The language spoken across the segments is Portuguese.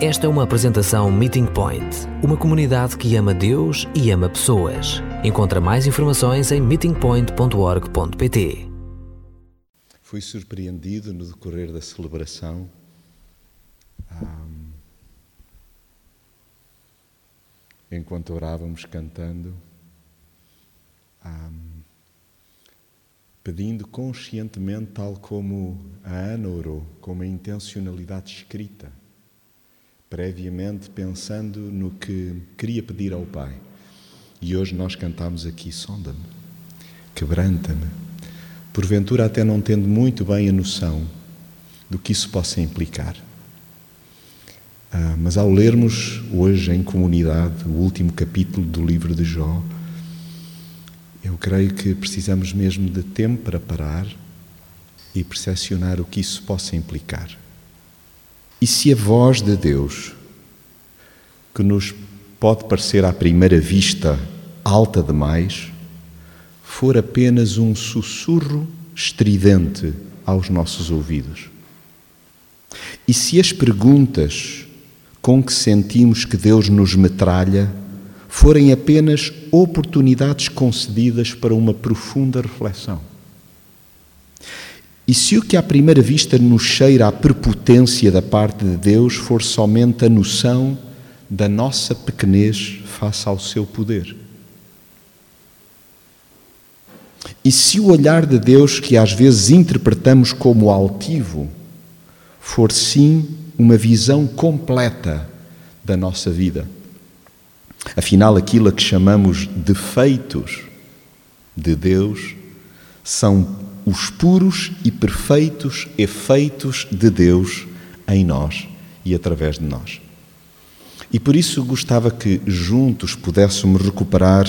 Esta é uma apresentação Meeting Point, uma comunidade que ama Deus e ama pessoas. Encontra mais informações em meetingpoint.org.pt. Fui surpreendido no decorrer da celebração. enquanto orávamos cantando, pedindo conscientemente, tal como a Ana orou, com uma intencionalidade escrita, previamente pensando no que queria pedir ao Pai. E hoje nós cantamos aqui: sonda-me, quebranta-me. Porventura, até não tendo muito bem a noção do que isso possa implicar. Ah, mas ao lermos hoje em comunidade o último capítulo do livro de Jó, eu creio que precisamos mesmo de tempo para parar e percepcionar o que isso possa implicar. E se a voz de Deus, que nos pode parecer à primeira vista alta demais, for apenas um sussurro estridente aos nossos ouvidos? E se as perguntas com que sentimos que Deus nos metralha forem apenas oportunidades concedidas para uma profunda reflexão. E se o que à primeira vista nos cheira à prepotência da parte de Deus for somente a noção da nossa pequenez face ao seu poder? E se o olhar de Deus, que às vezes interpretamos como altivo, for sim uma visão completa da nossa vida. Afinal, aquilo a que chamamos defeitos de Deus são os puros e perfeitos efeitos de Deus em nós e através de nós. E por isso gostava que juntos pudéssemos recuperar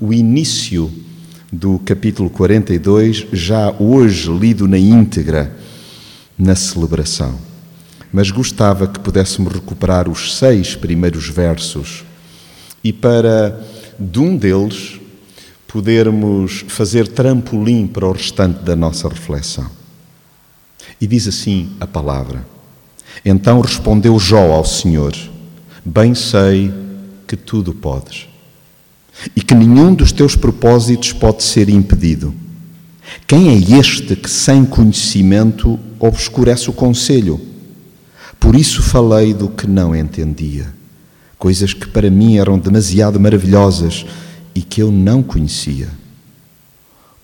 o início do capítulo 42, já hoje lido na íntegra na celebração mas gostava que pudéssemos recuperar os seis primeiros versos e para de um deles podermos fazer trampolim para o restante da nossa reflexão. E diz assim a palavra: Então respondeu Jó ao Senhor: Bem sei que tudo podes e que nenhum dos teus propósitos pode ser impedido. Quem é este que, sem conhecimento, obscurece o conselho? Por isso falei do que não entendia, coisas que para mim eram demasiado maravilhosas e que eu não conhecia.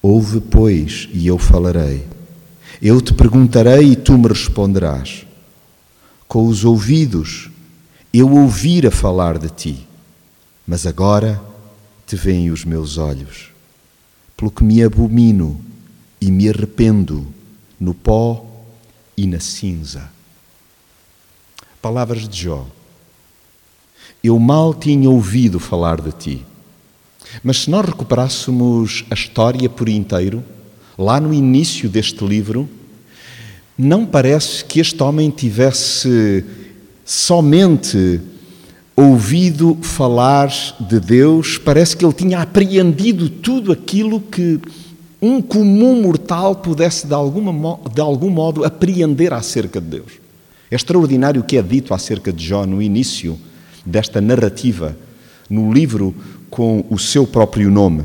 Ouve, pois, e eu falarei. Eu te perguntarei e tu me responderás. Com os ouvidos eu ouvira falar de ti, mas agora te veem os meus olhos. Pelo que me abomino e me arrependo no pó e na cinza. Palavras de Jó. Eu mal tinha ouvido falar de ti. Mas se nós recuperássemos a história por inteiro, lá no início deste livro, não parece que este homem tivesse somente ouvido falar de Deus, parece que ele tinha apreendido tudo aquilo que um comum mortal pudesse de, alguma, de algum modo apreender acerca de Deus. É extraordinário o que é dito acerca de Jó no início desta narrativa, no livro com o seu próprio nome.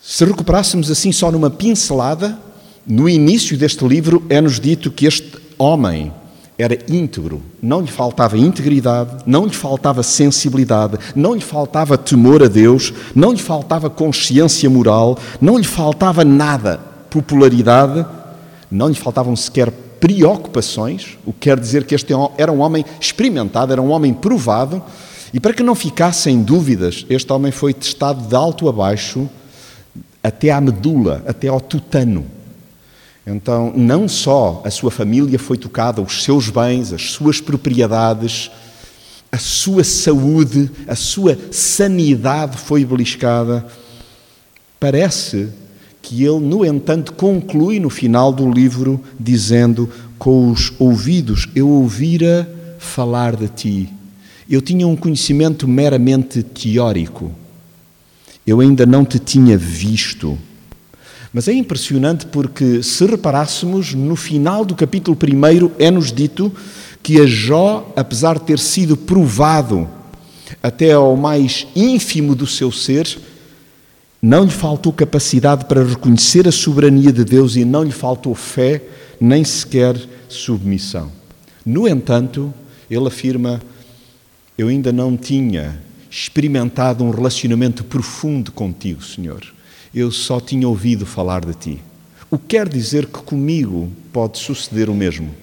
Se recuperássemos assim só numa pincelada, no início deste livro é-nos dito que este homem era íntegro, não lhe faltava integridade, não lhe faltava sensibilidade, não lhe faltava temor a Deus, não lhe faltava consciência moral, não lhe faltava nada, popularidade, não lhe faltavam sequer preocupações, o que quer dizer que este era um homem experimentado, era um homem provado, e para que não ficassem dúvidas, este homem foi testado de alto a baixo, até à medula, até ao tutano. Então, não só a sua família foi tocada, os seus bens, as suas propriedades, a sua saúde, a sua sanidade foi beliscada. Parece que ele, no entanto, conclui no final do livro dizendo: Com os ouvidos eu ouvira falar de ti. Eu tinha um conhecimento meramente teórico. Eu ainda não te tinha visto. Mas é impressionante porque, se reparássemos, no final do capítulo 1 é-nos dito que a Jó, apesar de ter sido provado até ao mais ínfimo do seu ser, não lhe faltou capacidade para reconhecer a soberania de Deus e não lhe faltou fé, nem sequer submissão. No entanto, ele afirma: Eu ainda não tinha experimentado um relacionamento profundo contigo, Senhor. Eu só tinha ouvido falar de ti. O que quer dizer que comigo pode suceder o mesmo.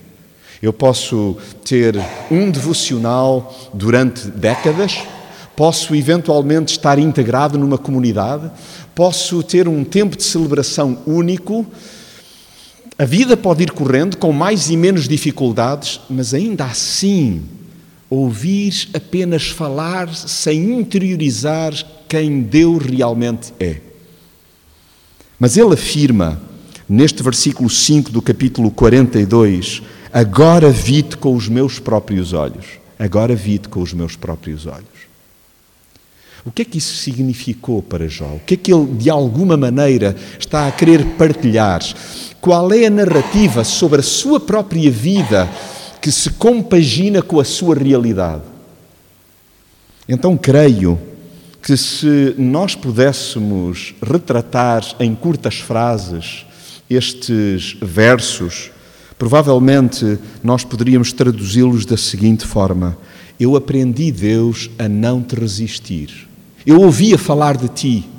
Eu posso ter um devocional durante décadas, posso eventualmente estar integrado numa comunidade, posso ter um tempo de celebração único. A vida pode ir correndo com mais e menos dificuldades, mas ainda assim, ouvir apenas falar sem interiorizar quem Deus realmente é. Mas ele afirma, neste versículo 5 do capítulo 42, Agora vi-te com os meus próprios olhos. Agora vi-te com os meus próprios olhos. O que é que isso significou para Jó? O que é que ele, de alguma maneira, está a querer partilhar? Qual é a narrativa sobre a sua própria vida que se compagina com a sua realidade? Então, creio que se nós pudéssemos retratar em curtas frases estes versos, Provavelmente nós poderíamos traduzi-los da seguinte forma: Eu aprendi, Deus, a não te resistir. Eu ouvia falar de ti,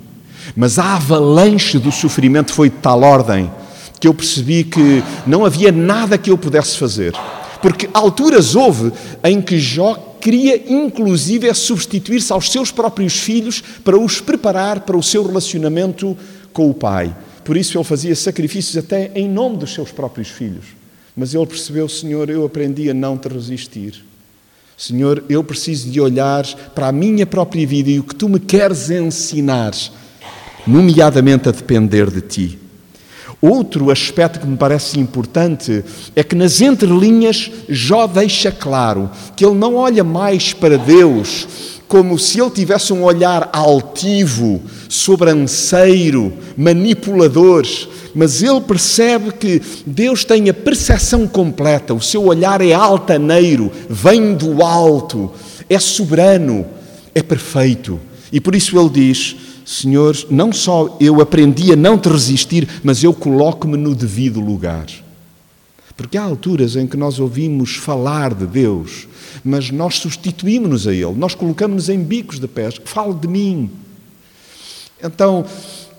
mas a avalanche do sofrimento foi de tal ordem que eu percebi que não havia nada que eu pudesse fazer. Porque alturas houve em que Jó queria, inclusive, é substituir-se aos seus próprios filhos para os preparar para o seu relacionamento com o pai. Por isso ele fazia sacrifícios até em nome dos seus próprios filhos. Mas ele percebeu, Senhor, eu aprendi a não te resistir. Senhor, eu preciso de olhar para a minha própria vida e o que tu me queres ensinar, nomeadamente a depender de ti. Outro aspecto que me parece importante é que nas entrelinhas Jó deixa claro que ele não olha mais para Deus como se ele tivesse um olhar altivo, sobranceiro, manipulador, mas ele percebe que Deus tem a percepção completa, o seu olhar é altaneiro, vem do alto, é soberano, é perfeito. E por isso ele diz: Senhor, não só eu aprendi a não te resistir, mas eu coloco-me no devido lugar. Porque há alturas em que nós ouvimos falar de Deus, mas nós substituímos-nos a Ele, nós colocamos-nos em bicos de pés. Fale de mim. Então,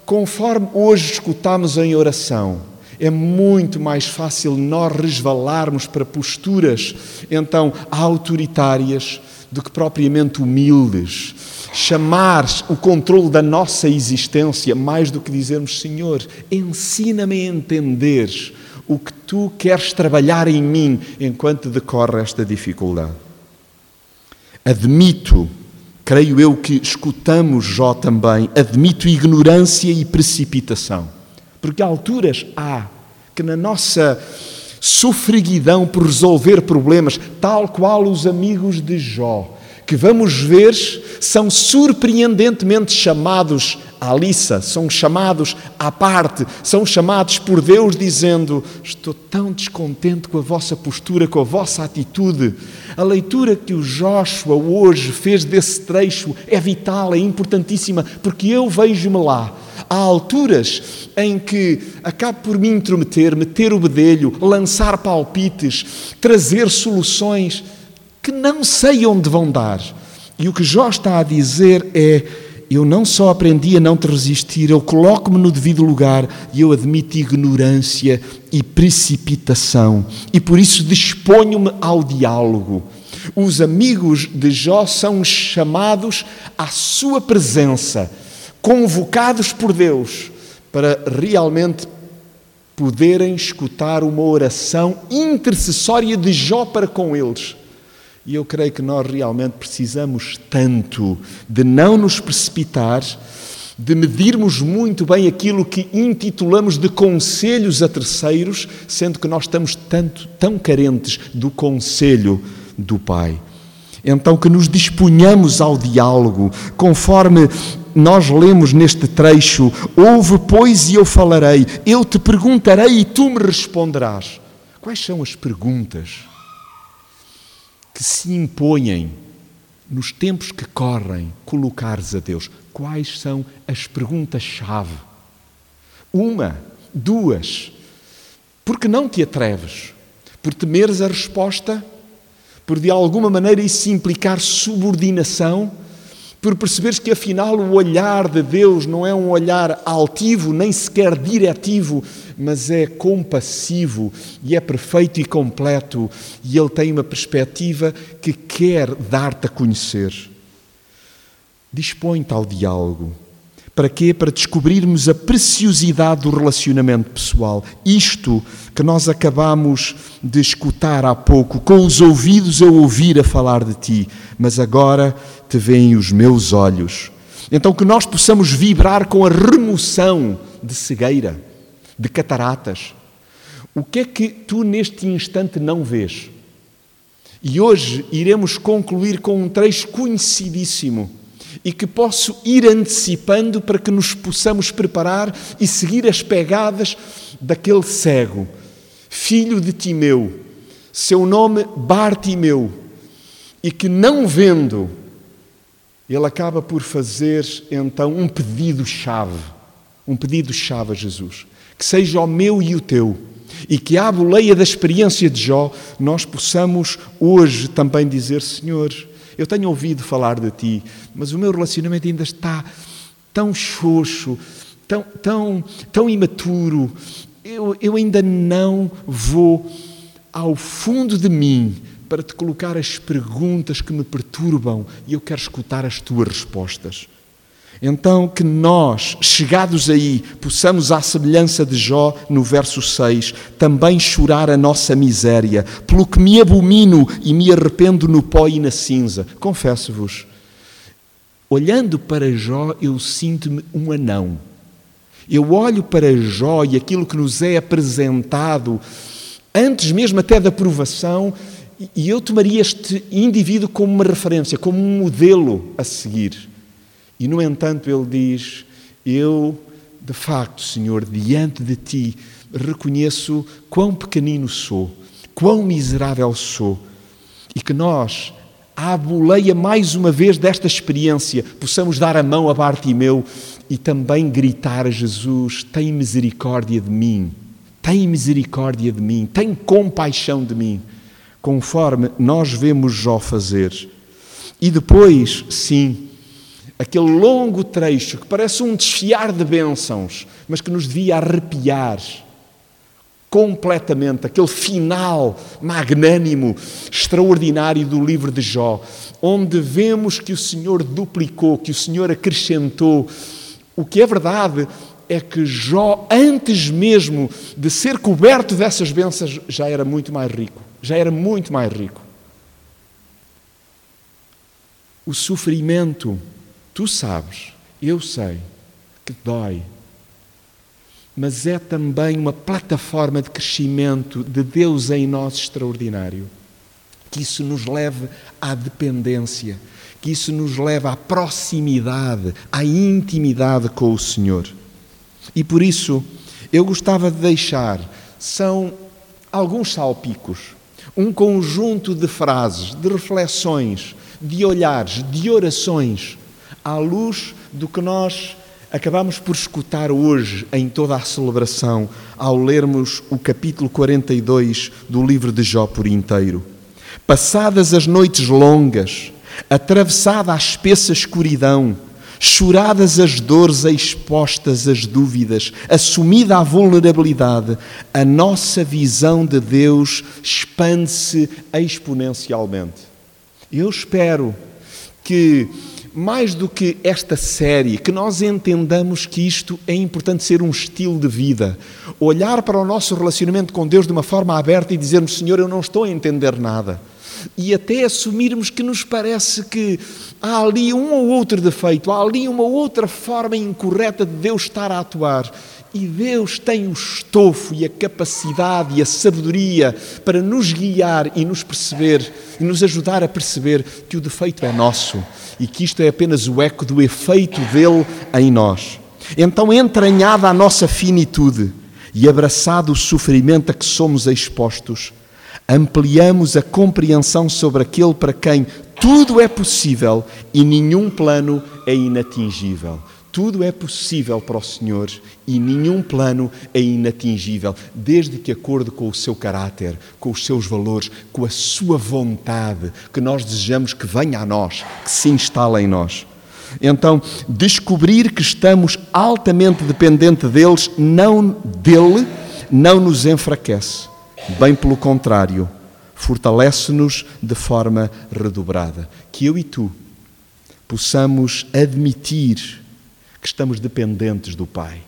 conforme hoje escutamos em oração, é muito mais fácil nós resvalarmos para posturas, então, autoritárias do que propriamente humildes. Chamar o controle da nossa existência mais do que dizermos, Senhor, ensina-me a entender o que tu queres trabalhar em mim enquanto decorre esta dificuldade. Admito creio eu que escutamos Jó também, admito ignorância e precipitação. Porque há alturas há que na nossa sofreguidão por resolver problemas, tal qual os amigos de Jó, que vamos ver, são surpreendentemente chamados à liça, são chamados à parte, são chamados por Deus dizendo: Estou tão descontente com a vossa postura, com a vossa atitude. A leitura que o Joshua hoje fez desse trecho é vital, é importantíssima, porque eu vejo-me lá. Há alturas em que acabo por me intrometer, meter o bedelho, lançar palpites, trazer soluções que não sei onde vão dar. E o que Jó está a dizer é: eu não só aprendi a não te resistir, eu coloco-me no devido lugar e eu admito ignorância e precipitação. E por isso disponho-me ao diálogo. Os amigos de Jó são chamados à sua presença, convocados por Deus para realmente poderem escutar uma oração intercessória de Jó para com eles. E eu creio que nós realmente precisamos tanto de não nos precipitar, de medirmos muito bem aquilo que intitulamos de conselhos a terceiros, sendo que nós estamos tanto, tão carentes do conselho do Pai. Então, que nos disponhamos ao diálogo, conforme nós lemos neste trecho: Ouve, pois, e eu falarei, eu te perguntarei e tu me responderás. Quais são as perguntas? Que se impõem nos tempos que correm, colocares a Deus? Quais são as perguntas-chave? Uma, duas. Porque não te atreves? Por temeres a resposta? Por de alguma maneira isso implicar subordinação? Por perceberes que afinal o olhar de Deus não é um olhar altivo, nem sequer diretivo, mas é compassivo e é perfeito e completo, e Ele tem uma perspectiva que quer dar-te a conhecer. Dispõe-te ao diálogo. Para quê? Para descobrirmos a preciosidade do relacionamento pessoal. Isto que nós acabamos de escutar há pouco, com os ouvidos a ouvir a falar de ti, mas agora te veem os meus olhos. Então que nós possamos vibrar com a remoção de cegueira, de cataratas. O que é que tu neste instante não vês? E hoje iremos concluir com um trecho conhecidíssimo e que posso ir antecipando para que nos possamos preparar e seguir as pegadas daquele cego, filho de Timeu, seu nome Bartimeu, e que não vendo, ele acaba por fazer então um pedido-chave, um pedido-chave a Jesus, que seja o meu e o teu, e que à boleia da experiência de Jó nós possamos hoje também dizer: Senhor, eu tenho ouvido falar de ti, mas o meu relacionamento ainda está tão xoxo, tão, tão, tão imaturo, eu, eu ainda não vou ao fundo de mim para te colocar as perguntas que me perturbam e eu quero escutar as tuas respostas. Então, que nós, chegados aí, possamos, à semelhança de Jó, no verso 6, também chorar a nossa miséria, pelo que me abomino e me arrependo no pó e na cinza. Confesso-vos, olhando para Jó, eu sinto-me um anão. Eu olho para Jó e aquilo que nos é apresentado, antes mesmo até da provação, e eu tomaria este indivíduo como uma referência, como um modelo a seguir. E, no entanto, ele diz: Eu, de facto, Senhor, diante de ti, reconheço quão pequenino sou, quão miserável sou, e que nós, à boleia mais uma vez desta experiência, possamos dar a mão a Bartimeu e também gritar a Jesus: Tem misericórdia de mim, tem misericórdia de mim, tem compaixão de mim conforme nós vemos Jó fazer. E depois, sim, aquele longo trecho que parece um desfiar de bênçãos, mas que nos devia arrepiar completamente, aquele final magnânimo, extraordinário do livro de Jó, onde vemos que o Senhor duplicou, que o Senhor acrescentou. O que é verdade é que Jó, antes mesmo de ser coberto dessas bênçãos, já era muito mais rico já era muito mais rico. O sofrimento, tu sabes, eu sei, que dói, mas é também uma plataforma de crescimento de Deus em nós extraordinário. Que isso nos leve à dependência, que isso nos leve à proximidade, à intimidade com o Senhor. E por isso, eu gostava de deixar, são alguns salpicos um conjunto de frases, de reflexões, de olhares, de orações, à luz do que nós acabamos por escutar hoje em toda a celebração, ao lermos o capítulo 42 do livro de Jó por inteiro. Passadas as noites longas, atravessada a espessa escuridão, choradas as dores, expostas as dúvidas, assumida a vulnerabilidade, a nossa visão de Deus expande-se exponencialmente. Eu espero que, mais do que esta série, que nós entendamos que isto é importante ser um estilo de vida. Olhar para o nosso relacionamento com Deus de uma forma aberta e dizermos: Senhor, eu não estou a entender nada e até assumirmos que nos parece que há ali um ou outro defeito, há ali uma outra forma incorreta de Deus estar a atuar. E Deus tem o estofo e a capacidade e a sabedoria para nos guiar e nos perceber e nos ajudar a perceber que o defeito é nosso e que isto é apenas o eco do efeito dele em nós. Então, entranhada a nossa finitude e abraçado o sofrimento a que somos expostos, ampliamos a compreensão sobre aquele para quem tudo é possível e nenhum plano é inatingível. Tudo é possível para o Senhor e nenhum plano é inatingível, desde que acordo com o seu caráter, com os seus valores, com a sua vontade, que nós desejamos que venha a nós, que se instale em nós. Então, descobrir que estamos altamente dependentes deles, não dele, não nos enfraquece. Bem pelo contrário, fortalece-nos de forma redobrada. Que eu e tu possamos admitir que estamos dependentes do Pai.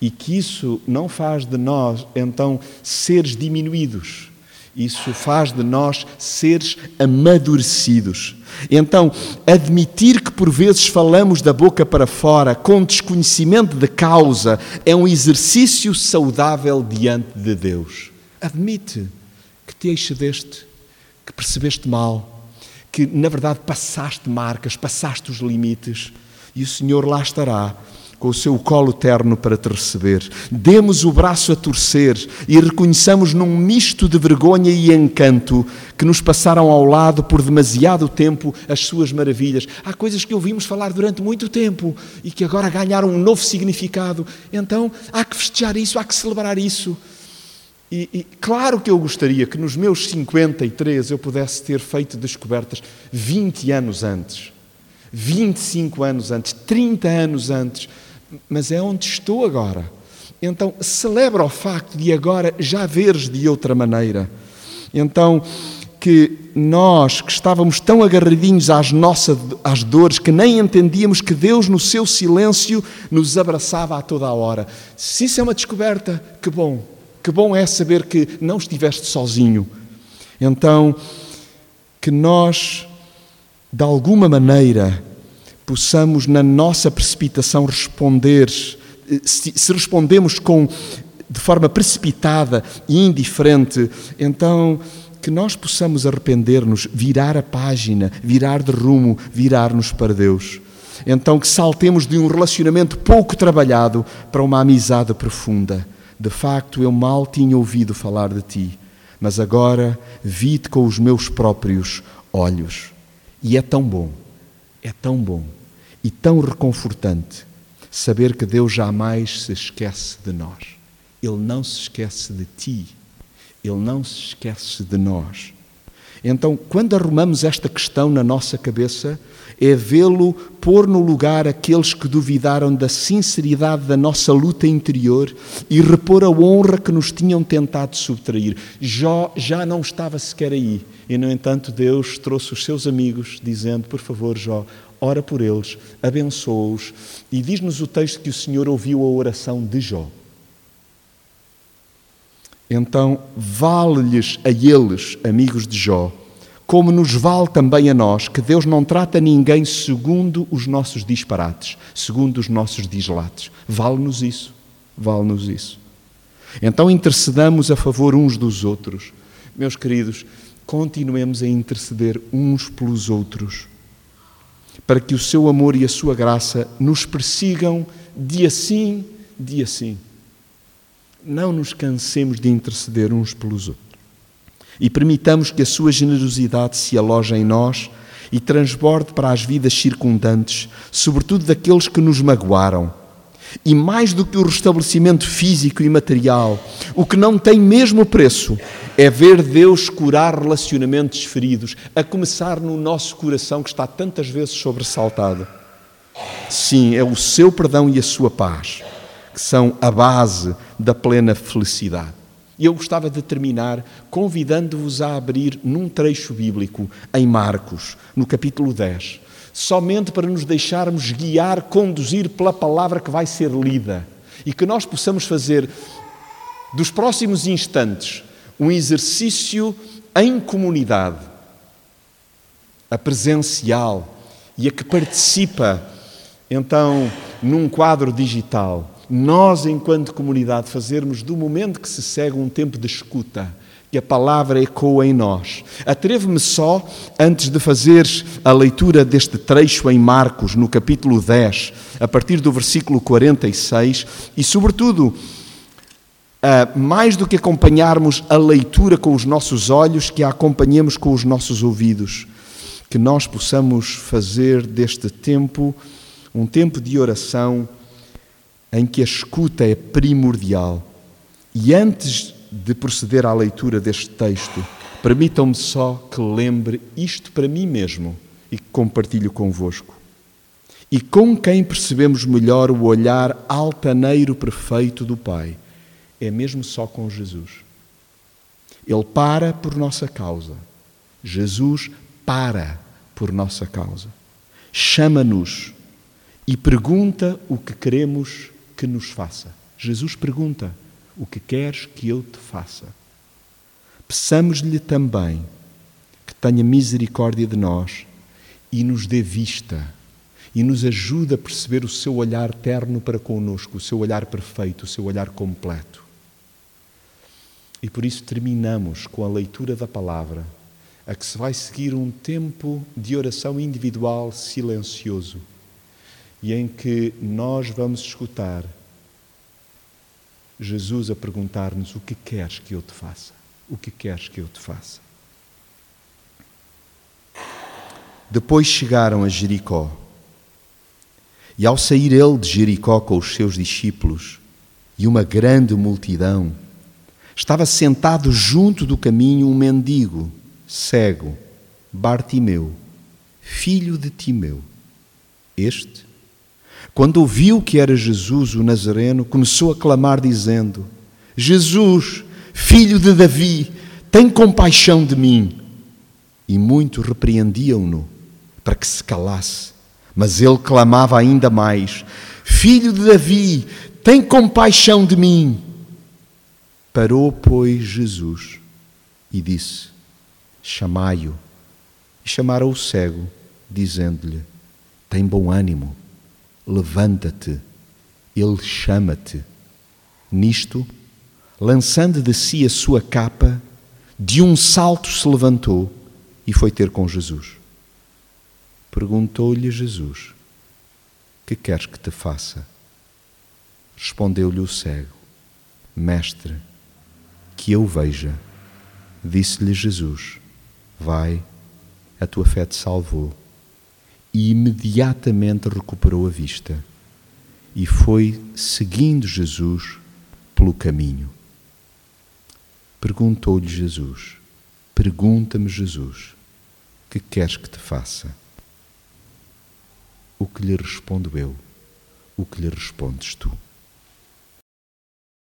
E que isso não faz de nós, então, seres diminuídos. Isso faz de nós seres amadurecidos. Então, admitir que por vezes falamos da boca para fora com desconhecimento de causa é um exercício saudável diante de Deus. Admite que te excedeste, que percebeste mal, que na verdade passaste marcas, passaste os limites e o Senhor lá estará com o seu colo terno para te receber. Demos o braço a torcer e reconheçamos num misto de vergonha e encanto que nos passaram ao lado por demasiado tempo as suas maravilhas. Há coisas que ouvimos falar durante muito tempo e que agora ganharam um novo significado. Então há que festejar isso, há que celebrar isso. E, e, claro que eu gostaria que nos meus 53 eu pudesse ter feito descobertas 20 anos antes. 25 anos antes, 30 anos antes, mas é onde estou agora. Então, celebra o facto de agora já veres de outra maneira. Então, que nós que estávamos tão agarradinhos às nossas às dores que nem entendíamos que Deus no seu silêncio nos abraçava a toda a hora. Se isso é uma descoberta, que bom. Que bom é saber que não estiveste sozinho. Então, que nós de alguma maneira, possamos, na nossa precipitação, responder, se, respondemos com, de forma precipitada e indiferente, então que nós possamos arrepender-nos, virar a página, virar de rumo, virar-nos para Deus. Então que saltemos de um relacionamento pouco trabalhado para uma amizade profunda. De facto, eu mal tinha ouvido falar de ti, mas agora vi-te com os meus próprios olhos. E é tão bom, é tão bom e tão reconfortante saber que Deus jamais se esquece de nós. Ele não se esquece de ti, Ele não se esquece de nós. Então, quando arrumamos esta questão na nossa cabeça, é vê-lo pôr no lugar aqueles que duvidaram da sinceridade da nossa luta interior e repor a honra que nos tinham tentado subtrair. Jó já não estava sequer aí. E, no entanto, Deus trouxe os seus amigos, dizendo: Por favor, Jó, ora por eles, abençoa-os. E diz-nos o texto que o Senhor ouviu a oração de Jó. Então, vale-lhes a eles, amigos de Jó, como nos vale também a nós, que Deus não trata ninguém segundo os nossos disparates, segundo os nossos dislates. Vale-nos isso, vale-nos isso. Então intercedamos a favor uns dos outros. Meus queridos, continuemos a interceder uns pelos outros, para que o seu amor e a sua graça nos persigam dia sim, dia sim não nos cansemos de interceder uns pelos outros. E permitamos que a sua generosidade se aloje em nós e transborde para as vidas circundantes, sobretudo daqueles que nos magoaram. E mais do que o restabelecimento físico e material, o que não tem mesmo preço é ver Deus curar relacionamentos feridos, a começar no nosso coração que está tantas vezes sobressaltado. Sim, é o seu perdão e a sua paz que são a base da plena felicidade. E eu gostava de terminar convidando-vos a abrir num trecho bíblico, em Marcos, no capítulo 10, somente para nos deixarmos guiar, conduzir pela palavra que vai ser lida e que nós possamos fazer dos próximos instantes um exercício em comunidade, a presencial e a que participa, então, num quadro digital nós, enquanto comunidade, fazermos do momento que se segue um tempo de escuta, que a palavra ecoa em nós. Atrevo-me só, antes de fazer a leitura deste trecho em Marcos, no capítulo 10, a partir do versículo 46, e, sobretudo, uh, mais do que acompanharmos a leitura com os nossos olhos, que a acompanhemos com os nossos ouvidos. Que nós possamos fazer deste tempo um tempo de oração em que a escuta é primordial. E antes de proceder à leitura deste texto, permitam-me só que lembre isto para mim mesmo e que compartilho convosco. E com quem percebemos melhor o olhar altaneiro perfeito do Pai? É mesmo só com Jesus. Ele para por nossa causa. Jesus para por nossa causa. Chama-nos e pergunta o que queremos que nos faça. Jesus pergunta: O que queres que eu te faça? Peçamos-lhe também que tenha misericórdia de nós e nos dê vista e nos ajude a perceber o seu olhar terno para conosco, o seu olhar perfeito, o seu olhar completo. E por isso terminamos com a leitura da palavra, a que se vai seguir um tempo de oração individual silencioso e em que nós vamos escutar Jesus a perguntar-nos: O que queres que eu te faça? O que queres que eu te faça? Depois chegaram a Jericó. E ao sair ele de Jericó com os seus discípulos e uma grande multidão, estava sentado junto do caminho um mendigo, cego, Bartimeu, filho de Timeu. Este quando ouviu que era Jesus o Nazareno, começou a clamar, dizendo: Jesus, filho de Davi, tem compaixão de mim. E muitos repreendiam-no para que se calasse. Mas ele clamava ainda mais: Filho de Davi, tem compaixão de mim. Parou, pois, Jesus e disse: Chamai-o. E chamaram o cego, dizendo-lhe: Tem bom ânimo levanta-te, Ele chama-te. Nisto, lançando de si a sua capa, de um salto se levantou e foi ter com Jesus. Perguntou-lhe Jesus: Que queres que te faça? Respondeu-lhe o cego: Mestre, que eu veja. Disse-lhe Jesus: Vai, a tua fé te salvou e imediatamente recuperou a vista e foi seguindo Jesus pelo caminho. Perguntou-lhe Jesus: Pergunta-me, Jesus, que queres que te faça? O que lhe respondo eu? O que lhe respondes tu?